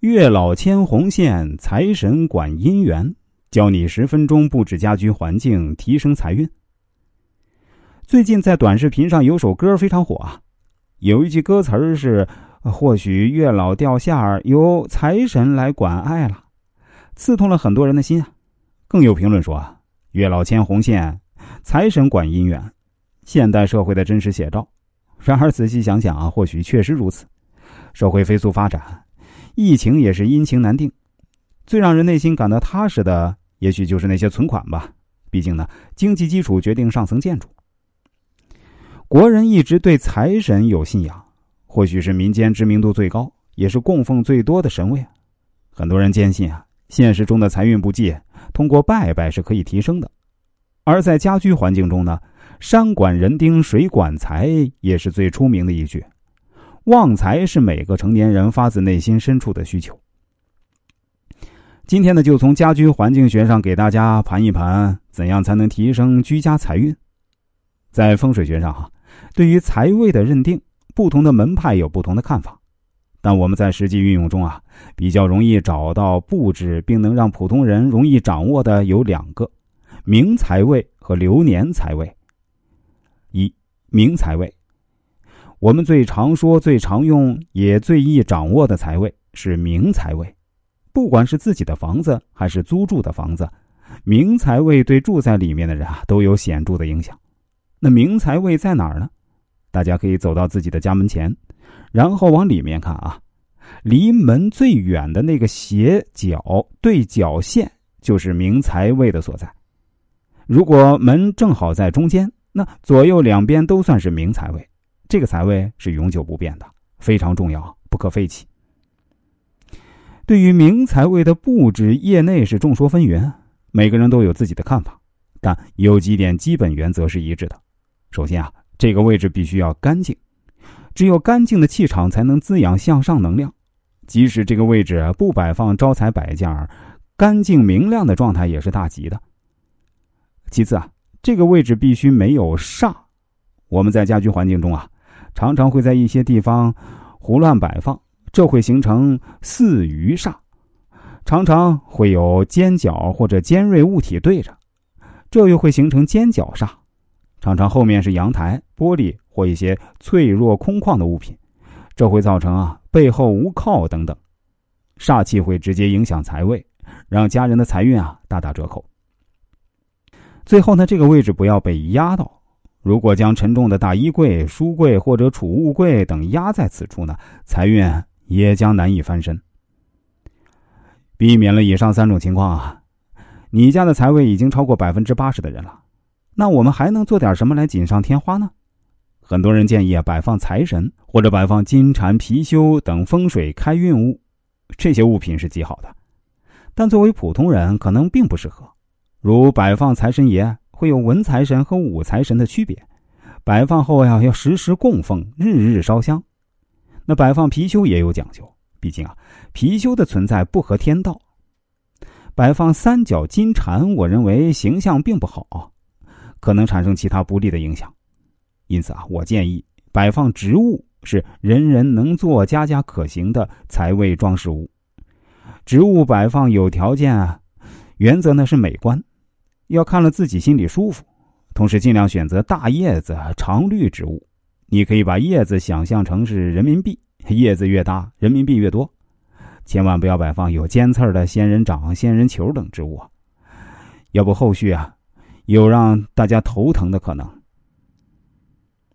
月老牵红线，财神管姻缘，教你十分钟布置家居环境，提升财运。最近在短视频上有首歌非常火啊，有一句歌词是：“或许月老掉线儿，由财神来管爱了”，刺痛了很多人的心啊。更有评论说：“月老牵红线，财神管姻缘。”现代社会的真实写照。然而仔细想想啊，或许确实如此。社会飞速发展。疫情也是阴晴难定，最让人内心感到踏实的，也许就是那些存款吧。毕竟呢，经济基础决定上层建筑。国人一直对财神有信仰，或许是民间知名度最高，也是供奉最多的神位。很多人坚信啊，现实中的财运不济，通过拜拜是可以提升的。而在家居环境中呢，山管人丁，水管财，也是最出名的一句。旺财是每个成年人发自内心深处的需求。今天呢，就从家居环境学上给大家盘一盘，怎样才能提升居家财运。在风水学上哈，对于财位的认定，不同的门派有不同的看法。但我们在实际运用中啊，比较容易找到布置并能让普通人容易掌握的有两个：明财位和流年财位。一明财位。我们最常说、最常用也最易掌握的财位是明财位，不管是自己的房子还是租住的房子，明财位对住在里面的人啊都有显著的影响。那明财位在哪儿呢？大家可以走到自己的家门前，然后往里面看啊，离门最远的那个斜角对角线就是明财位的所在。如果门正好在中间，那左右两边都算是明财位。这个财位是永久不变的，非常重要，不可废弃。对于明财位的布置，业内是众说纷纭，每个人都有自己的看法。但有几点基本原则是一致的：首先啊，这个位置必须要干净，只有干净的气场才能滋养向上能量。即使这个位置不摆放招财摆件，干净明亮的状态也是大吉的。其次啊，这个位置必须没有煞。我们在家居环境中啊。常常会在一些地方胡乱摆放，这会形成四余煞；常常会有尖角或者尖锐物体对着，这又会形成尖角煞；常常后面是阳台、玻璃或一些脆弱空旷的物品，这会造成啊背后无靠等等，煞气会直接影响财位，让家人的财运啊大打折扣。最后呢，这个位置不要被压到。如果将沉重的大衣柜、书柜或者储物柜等压在此处呢，财运也将难以翻身。避免了以上三种情况啊，你家的财位已经超过百分之八十的人了。那我们还能做点什么来锦上添花呢？很多人建议啊，摆放财神或者摆放金蟾、貔貅等风水开运物，这些物品是极好的，但作为普通人可能并不适合，如摆放财神爷。会有文财神和武财神的区别，摆放后呀要时时供奉，日日烧香。那摆放貔貅也有讲究，毕竟啊貔貅的存在不合天道。摆放三角金蟾，我认为形象并不好，可能产生其他不利的影响。因此啊，我建议摆放植物是人人能做、家家可行的财位装饰物。植物摆放有条件啊，原则呢是美观。要看了自己心里舒服，同时尽量选择大叶子、常绿植物。你可以把叶子想象成是人民币，叶子越大，人民币越多。千万不要摆放有尖刺的仙人掌、仙人球等植物啊，要不后续啊有让大家头疼的可能。